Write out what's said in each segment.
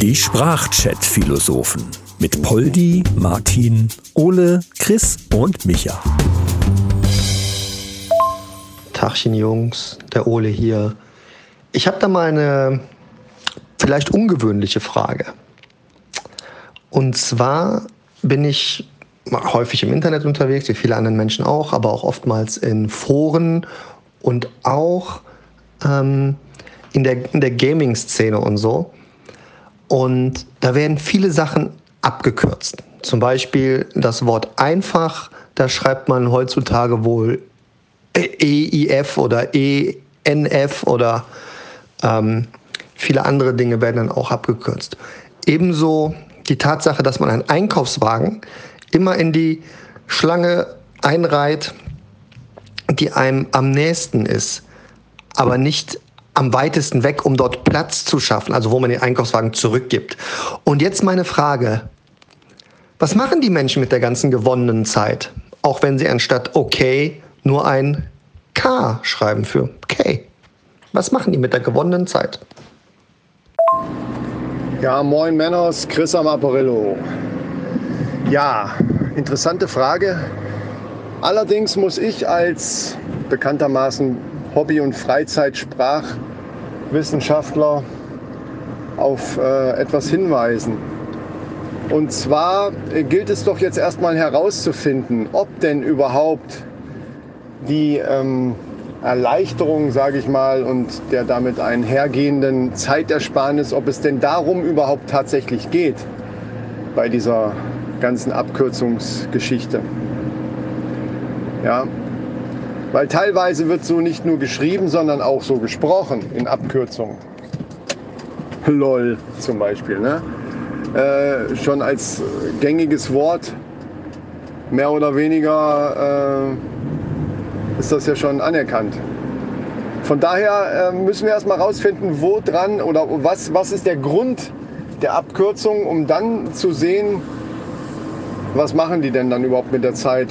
Die Sprachchat-Philosophen mit Poldi, Martin, Ole, Chris und Micha. Tachchen Jungs, der Ole hier. Ich habe da mal eine vielleicht ungewöhnliche Frage. Und zwar bin ich häufig im Internet unterwegs, wie viele andere Menschen auch, aber auch oftmals in Foren und auch ähm, in der, in der Gaming-Szene und so. Und da werden viele Sachen abgekürzt. Zum Beispiel das Wort einfach, da schreibt man heutzutage wohl EIF oder ENF oder ähm, viele andere Dinge werden dann auch abgekürzt. Ebenso die Tatsache, dass man einen Einkaufswagen immer in die Schlange einreiht, die einem am nächsten ist, aber nicht am weitesten weg, um dort Platz zu schaffen, also wo man den Einkaufswagen zurückgibt. Und jetzt meine Frage, was machen die Menschen mit der ganzen gewonnenen Zeit, auch wenn sie anstatt okay nur ein K schreiben für K? Was machen die mit der gewonnenen Zeit? Ja, moin Männers, Chris am Apparillo. Ja, interessante Frage. Allerdings muss ich als bekanntermaßen Hobby- und Freizeitsprachwissenschaftler auf äh, etwas hinweisen. Und zwar gilt es doch jetzt erstmal herauszufinden, ob denn überhaupt die ähm, Erleichterung, sage ich mal, und der damit einhergehenden Zeitersparnis, ob es denn darum überhaupt tatsächlich geht bei dieser ganzen Abkürzungsgeschichte. Ja, weil teilweise wird so nicht nur geschrieben, sondern auch so gesprochen in Abkürzungen. LOL zum Beispiel. Ne? Äh, schon als gängiges Wort, mehr oder weniger. Äh, ist das ja schon anerkannt. Von daher äh, müssen wir erstmal rausfinden, wo dran oder was, was ist der Grund der Abkürzung, um dann zu sehen, was machen die denn dann überhaupt mit der Zeit.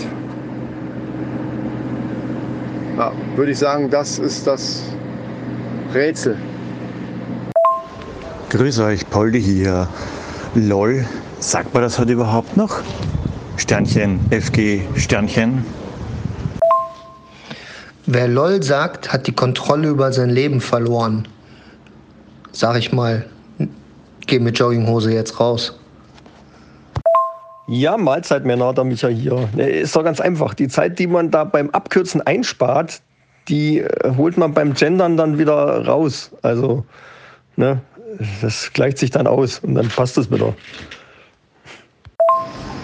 Ja, würde ich sagen, das ist das Rätsel. Grüß euch, Poldi hier. LOL, sagt man das heute überhaupt noch? Sternchen, FG, Sternchen. Wer LOL sagt, hat die Kontrolle über sein Leben verloren. Sag ich mal, geh mit Jogginghose jetzt raus. Ja, Mahlzeit, Männer, der Micha hier. Ist doch ganz einfach. Die Zeit, die man da beim Abkürzen einspart, die äh, holt man beim Gendern dann wieder raus. Also, ne, das gleicht sich dann aus und dann passt es wieder.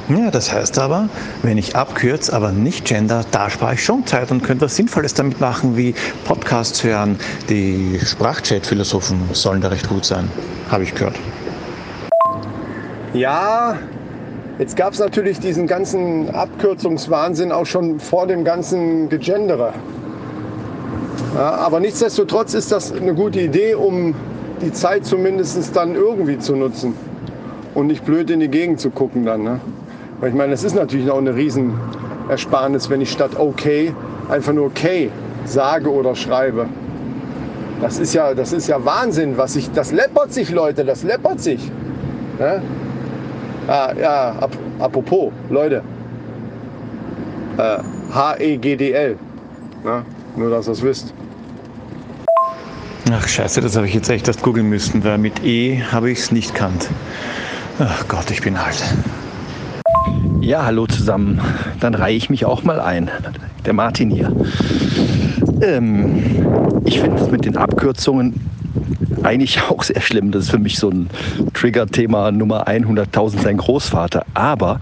Ja, das heißt aber, wenn ich abkürze, aber nicht gender, da spare ich schon Zeit und könnte was Sinnvolles damit machen, wie Podcasts hören. Die Sprachchat-Philosophen sollen da recht gut sein, habe ich gehört. Ja, jetzt gab es natürlich diesen ganzen Abkürzungswahnsinn auch schon vor dem ganzen Gegendere. Ja, aber nichtsdestotrotz ist das eine gute Idee, um die Zeit zumindest dann irgendwie zu nutzen und nicht blöd in die Gegend zu gucken dann. Ne? Weil ich meine, das ist natürlich auch eine Riesenersparnis, wenn ich statt okay einfach nur okay sage oder schreibe. Das ist ja, das ist ja Wahnsinn, was ich, das läppert sich, Leute, das läppert sich. Ne? Ah, ja, ap apropos, Leute, äh, H-E-G-D-L, ne? nur dass ihr es wisst. Ach scheiße, das habe ich jetzt echt erst googeln müssen, weil mit E habe ich es nicht kannt. Ach Gott, ich bin alt. Ja, hallo zusammen. Dann reihe ich mich auch mal ein. Der Martin hier. Ähm, ich finde es mit den Abkürzungen eigentlich auch sehr schlimm. Das ist für mich so ein Trigger-Thema Nummer 100.000 sein Großvater. Aber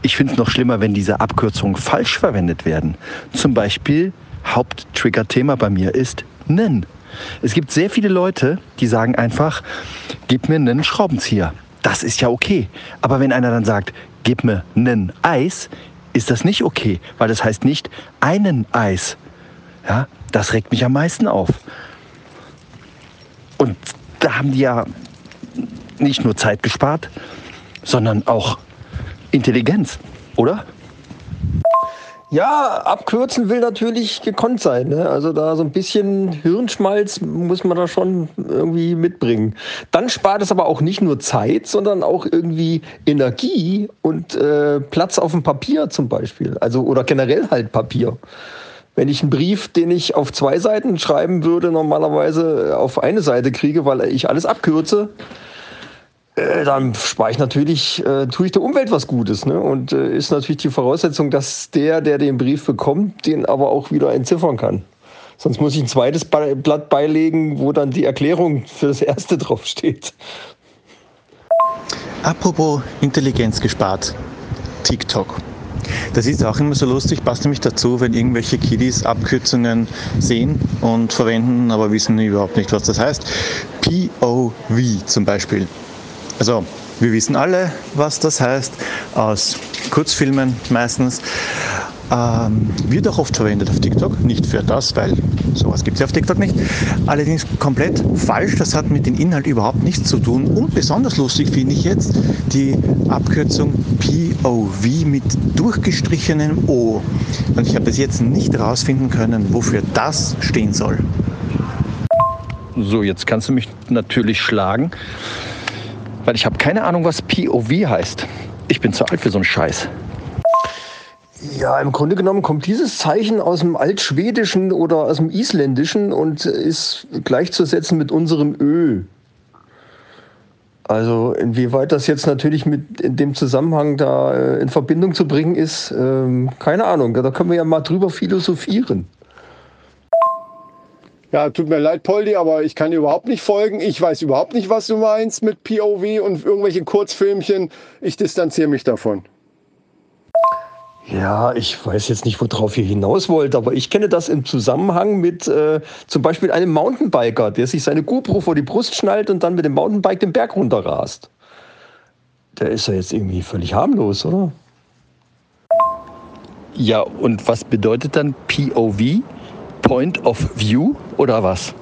ich finde es noch schlimmer, wenn diese Abkürzungen falsch verwendet werden. Zum Beispiel Haupttrigger-Thema bei mir ist nen. Es gibt sehr viele Leute, die sagen einfach, gib mir einen Schraubenzieher. Das ist ja okay. Aber wenn einer dann sagt, gib mir einen Eis, ist das nicht okay, weil das heißt nicht einen Eis. Ja, das regt mich am meisten auf. Und da haben die ja nicht nur Zeit gespart, sondern auch Intelligenz, oder? Ja, abkürzen will natürlich gekonnt sein. Ne? Also da so ein bisschen Hirnschmalz muss man da schon irgendwie mitbringen. Dann spart es aber auch nicht nur Zeit, sondern auch irgendwie Energie und äh, Platz auf dem Papier zum Beispiel. Also oder generell halt Papier. Wenn ich einen Brief, den ich auf zwei Seiten schreiben würde, normalerweise auf eine Seite kriege, weil ich alles abkürze, äh, dann spare ich natürlich, äh, tue ich der Umwelt was Gutes. Ne? Und äh, ist natürlich die Voraussetzung, dass der, der den Brief bekommt, den aber auch wieder entziffern kann. Sonst muss ich ein zweites Blatt beilegen, wo dann die Erklärung für das erste draufsteht. Apropos Intelligenz gespart, TikTok. Das ist auch immer so lustig, passt nämlich dazu, wenn irgendwelche Kiddies Abkürzungen sehen und verwenden, aber wissen überhaupt nicht, was das heißt. POV zum Beispiel. Also wir wissen alle, was das heißt, aus Kurzfilmen meistens. Ähm, wird auch oft verwendet auf TikTok, nicht für das, weil sowas gibt es ja auf TikTok nicht. Allerdings komplett falsch, das hat mit dem Inhalt überhaupt nichts zu tun. Und besonders lustig finde ich jetzt die Abkürzung POV mit durchgestrichenem O. Und ich habe bis jetzt nicht herausfinden können, wofür das stehen soll. So, jetzt kannst du mich natürlich schlagen weil ich habe keine Ahnung, was POV heißt. Ich bin zu alt für so einen Scheiß. Ja, im Grunde genommen kommt dieses Zeichen aus dem Altschwedischen oder aus dem Isländischen und ist gleichzusetzen mit unserem Ö. Also inwieweit das jetzt natürlich mit in dem Zusammenhang da äh, in Verbindung zu bringen ist, ähm, keine Ahnung. Da können wir ja mal drüber philosophieren. Ja, tut mir leid, Poldi, aber ich kann dir überhaupt nicht folgen. Ich weiß überhaupt nicht, was du meinst mit POV und irgendwelchen Kurzfilmchen. Ich distanziere mich davon. Ja, ich weiß jetzt nicht, worauf ihr hinaus wollt, aber ich kenne das im Zusammenhang mit äh, zum Beispiel einem Mountainbiker, der sich seine GoPro vor die Brust schnallt und dann mit dem Mountainbike den Berg runterrast. Der ist ja jetzt irgendwie völlig harmlos, oder? Ja, und was bedeutet dann POV? Point of View oder was?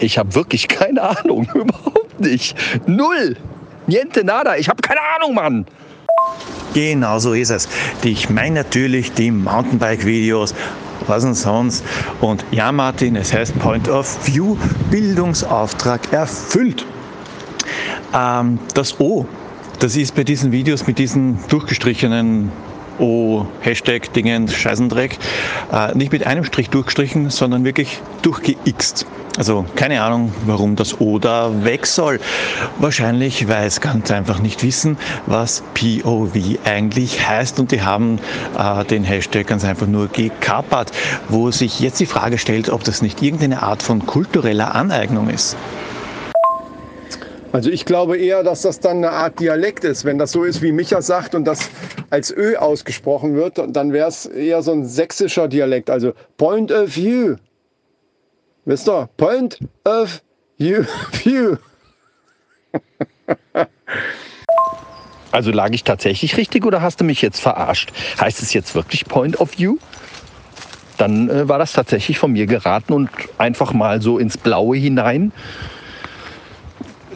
Ich habe wirklich keine Ahnung, überhaupt nicht. Null. Niente nada. Ich habe keine Ahnung, Mann. Genau so ist es. Ich meine natürlich die Mountainbike-Videos, was denn sonst. Und ja, Martin, es heißt Point of View, Bildungsauftrag erfüllt. Ähm, das O, das ist bei diesen Videos mit diesen durchgestrichenen oh, Hashtag Dingen, Scheißendreck, äh, nicht mit einem Strich durchgestrichen, sondern wirklich durchgeixt. Also keine Ahnung, warum das O da weg soll. Wahrscheinlich, weil es ganz einfach nicht wissen, was POV eigentlich heißt und die haben äh, den Hashtag ganz einfach nur gekapert, wo sich jetzt die Frage stellt, ob das nicht irgendeine Art von kultureller Aneignung ist. Also ich glaube eher, dass das dann eine Art Dialekt ist. Wenn das so ist, wie Micha sagt und das als Ö ausgesprochen wird, dann wäre es eher so ein sächsischer Dialekt. Also Point of View. Wisst ihr? Point of View. also lag ich tatsächlich richtig oder hast du mich jetzt verarscht? Heißt es jetzt wirklich Point of View? Dann äh, war das tatsächlich von mir geraten und einfach mal so ins Blaue hinein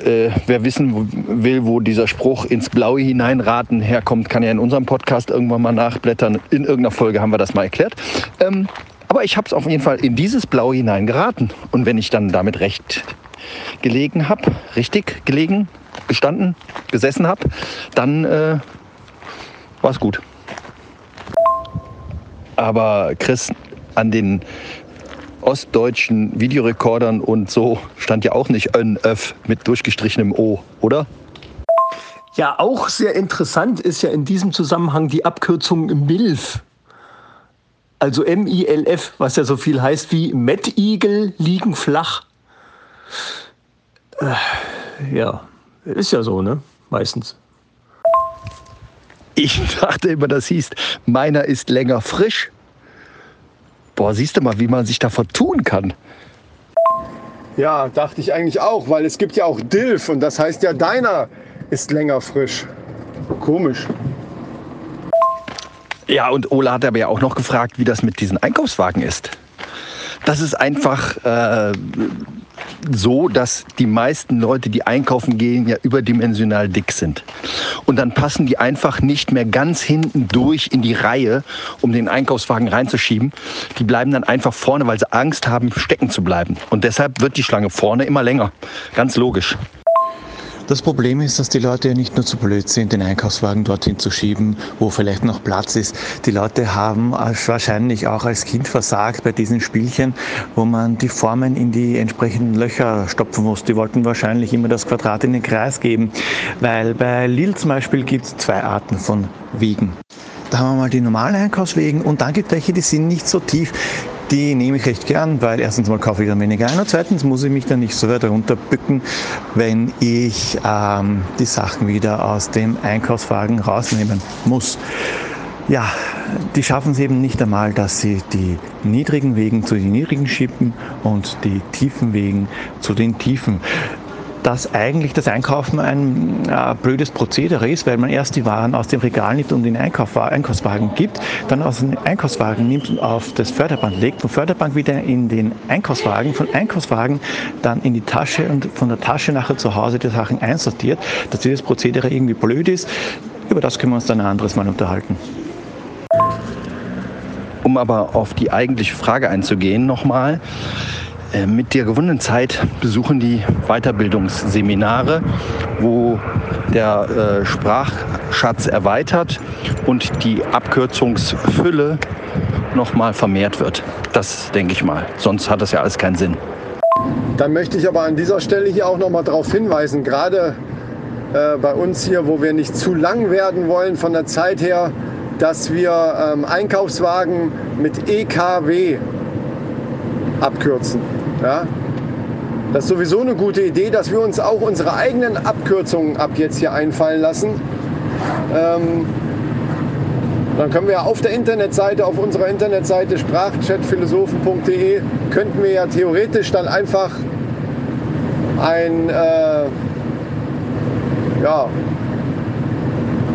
äh, wer wissen will, wo dieser Spruch ins Blaue hineinraten herkommt, kann ja in unserem Podcast irgendwann mal nachblättern. In irgendeiner Folge haben wir das mal erklärt. Ähm, aber ich habe es auf jeden Fall in dieses Blaue hinein geraten. Und wenn ich dann damit recht gelegen habe, richtig gelegen, gestanden, gesessen habe, dann äh, war es gut. Aber Chris, an den ostdeutschen Videorekordern und so stand ja auch nicht ön, öff mit durchgestrichenem O, oder? Ja, auch sehr interessant ist ja in diesem Zusammenhang die Abkürzung MILF. Also M-I-L-F, was ja so viel heißt wie Mettigel liegen flach. Äh, ja, ist ja so, ne? Meistens. Ich dachte immer, das hieß, meiner ist länger frisch. Boah, siehst du mal, wie man sich da vertun kann. Ja, dachte ich eigentlich auch, weil es gibt ja auch Dilf und das heißt ja, deiner ist länger frisch. Komisch. Ja, und Ola hat aber ja auch noch gefragt, wie das mit diesen Einkaufswagen ist. Das ist einfach, äh, so, dass die meisten Leute, die einkaufen gehen, ja überdimensional dick sind. Und dann passen die einfach nicht mehr ganz hinten durch in die Reihe, um den Einkaufswagen reinzuschieben. Die bleiben dann einfach vorne, weil sie Angst haben, stecken zu bleiben. Und deshalb wird die Schlange vorne immer länger. Ganz logisch. Das Problem ist, dass die Leute ja nicht nur zu blöd sind, den Einkaufswagen dorthin zu schieben, wo vielleicht noch Platz ist. Die Leute haben wahrscheinlich auch als Kind versagt bei diesen Spielchen, wo man die Formen in die entsprechenden Löcher stopfen muss. Die wollten wahrscheinlich immer das Quadrat in den Kreis geben, weil bei Lille zum Beispiel gibt es zwei Arten von Wegen. Da haben wir mal die normalen Einkaufswegen und dann gibt es welche, die sind nicht so tief. Die nehme ich recht gern, weil erstens mal kaufe ich dann weniger ein und zweitens muss ich mich dann nicht so weit runterbücken, wenn ich ähm, die Sachen wieder aus dem Einkaufswagen rausnehmen muss. Ja, die schaffen es eben nicht einmal, dass sie die niedrigen Wegen zu den niedrigen schippen und die tiefen Wegen zu den tiefen dass eigentlich das Einkaufen ein äh, blödes Prozedere ist, weil man erst die Waren aus dem Regal nimmt und in den Einkauf, Einkaufswagen gibt, dann aus dem Einkaufswagen nimmt und auf das Förderband legt, von Förderband wieder in den Einkaufswagen, von Einkaufswagen dann in die Tasche und von der Tasche nachher zu Hause die Sachen einsortiert, dass dieses Prozedere irgendwie blöd ist. Über das können wir uns dann ein anderes Mal unterhalten. Um aber auf die eigentliche Frage einzugehen nochmal. Äh, mit der gewonnenen Zeit besuchen die Weiterbildungsseminare, wo der äh, Sprachschatz erweitert und die Abkürzungsfülle nochmal vermehrt wird. Das denke ich mal. Sonst hat das ja alles keinen Sinn. Dann möchte ich aber an dieser Stelle hier auch nochmal darauf hinweisen, gerade äh, bei uns hier, wo wir nicht zu lang werden wollen von der Zeit her, dass wir ähm, Einkaufswagen mit EKW abkürzen. Ja? Das ist sowieso eine gute Idee, dass wir uns auch unsere eigenen Abkürzungen ab jetzt hier einfallen lassen. Ähm, dann können wir auf der Internetseite, auf unserer Internetseite sprachchatphilosophen.de, könnten wir ja theoretisch dann einfach ein, äh, ja,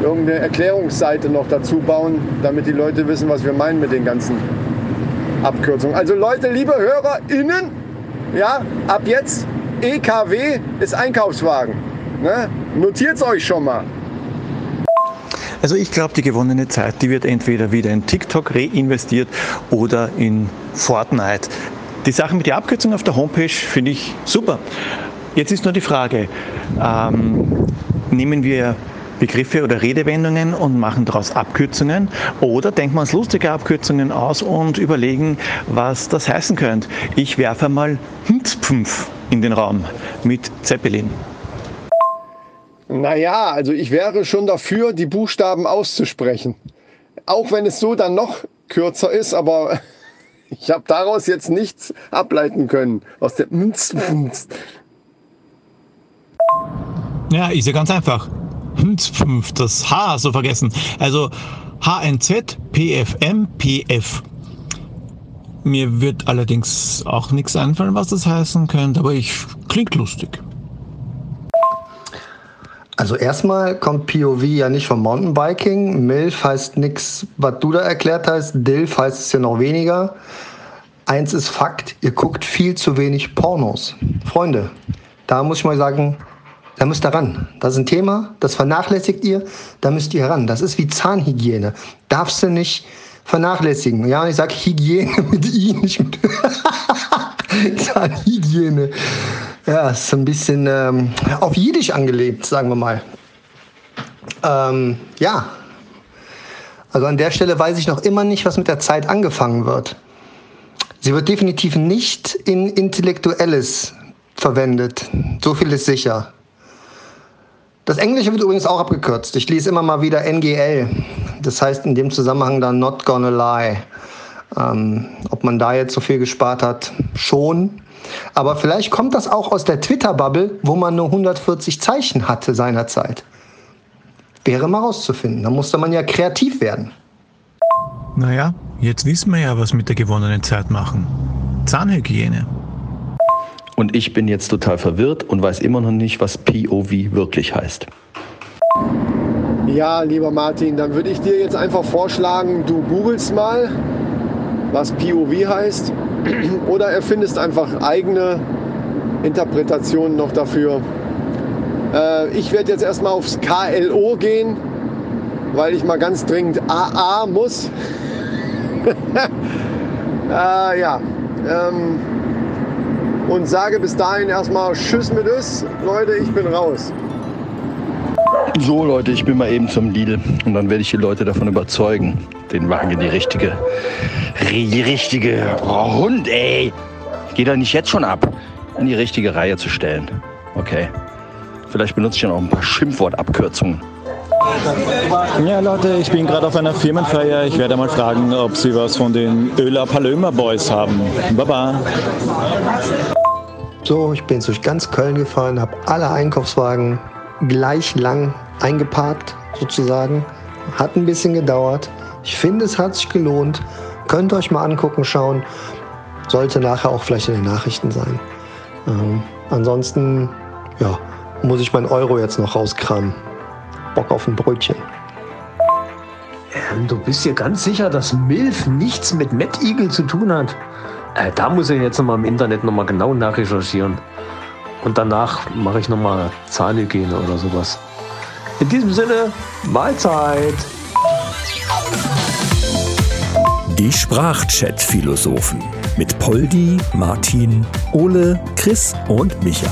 irgendeine Erklärungsseite noch dazu bauen, damit die Leute wissen, was wir meinen mit den ganzen Abkürzungen. Also Leute, liebe HörerInnen, ja, ab jetzt EKW ist Einkaufswagen. Ne? Es euch schon mal. Also ich glaube, die gewonnene Zeit, die wird entweder wieder in TikTok reinvestiert oder in Fortnite. Die Sache mit der Abkürzung auf der Homepage finde ich super. Jetzt ist nur die Frage, ähm, nehmen wir Begriffe oder Redewendungen und machen daraus Abkürzungen oder denken wir uns lustige Abkürzungen aus und überlegen, was das heißen könnte. Ich werfe mal Hmzpfmpf in den Raum mit Zeppelin. Naja, also ich wäre schon dafür, die Buchstaben auszusprechen. Auch wenn es so dann noch kürzer ist, aber ich habe daraus jetzt nichts ableiten können. Aus der Ja, ist ja ganz einfach das H so vergessen. Also HNZ, PFM, PF. Mir wird allerdings auch nichts einfallen, was das heißen könnte, aber ich klingt lustig. Also erstmal kommt POV ja nicht vom Mountainbiking. MILF heißt nichts, was du da erklärt hast. DILF heißt es ja noch weniger. Eins ist Fakt, ihr guckt viel zu wenig Pornos. Freunde, da muss ich mal sagen, da müsst ihr ran. Das ist ein Thema, das vernachlässigt ihr, da müsst ihr ran. Das ist wie Zahnhygiene. Darfst du nicht vernachlässigen. Ja, ich sage Hygiene mit I, nicht mit Zahnhygiene. Ja, ist so ein bisschen ähm, auf Jiddisch angelegt, sagen wir mal. Ähm, ja, also an der Stelle weiß ich noch immer nicht, was mit der Zeit angefangen wird. Sie wird definitiv nicht in Intellektuelles verwendet. So viel ist sicher. Das Englische wird übrigens auch abgekürzt. Ich lese immer mal wieder NGL. Das heißt in dem Zusammenhang dann Not Gonna Lie. Ähm, ob man da jetzt so viel gespart hat, schon. Aber vielleicht kommt das auch aus der Twitter-Bubble, wo man nur 140 Zeichen hatte seinerzeit. Wäre mal rauszufinden. Da musste man ja kreativ werden. Naja, jetzt wissen wir ja, was mit der gewonnenen Zeit machen. Zahnhygiene. Und ich bin jetzt total verwirrt und weiß immer noch nicht, was POV wirklich heißt. Ja, lieber Martin, dann würde ich dir jetzt einfach vorschlagen, du googelst mal, was POV heißt, oder erfindest einfach eigene Interpretationen noch dafür. Äh, ich werde jetzt erstmal aufs KLO gehen, weil ich mal ganz dringend AA muss. äh, ja. Ähm, und sage bis dahin erstmal Tschüss mit uns. Leute, ich bin raus. So Leute, ich bin mal eben zum Lidl und dann werde ich die Leute davon überzeugen, den Wagen in die richtige, die richtige oh, Hund, ey, geht er nicht jetzt schon ab, in die richtige Reihe zu stellen. Okay. Vielleicht benutze ich ja noch ein paar Schimpfwortabkürzungen. Ja, Leute, ich bin gerade auf einer Firmenfeier. Ich werde mal fragen, ob Sie was von den Öler Palömer Boys haben. Baba. So, ich bin durch ganz Köln gefahren, habe alle Einkaufswagen gleich lang eingeparkt, sozusagen. Hat ein bisschen gedauert. Ich finde, es hat sich gelohnt. Könnt ihr euch mal angucken, schauen. Sollte nachher auch vielleicht in den Nachrichten sein. Ähm, ansonsten, ja, muss ich meinen Euro jetzt noch rauskramen. Bock auf ein Brötchen. Ähm, du bist dir ganz sicher, dass Milf nichts mit Mad Eagle zu tun hat? Äh, da muss ich jetzt nochmal im Internet nochmal genau nachrecherchieren. Und danach mache ich nochmal Zahnhygiene oder sowas. In diesem Sinne, Mahlzeit! Die Sprachchat-Philosophen mit Poldi, Martin, Ole, Chris und Micha.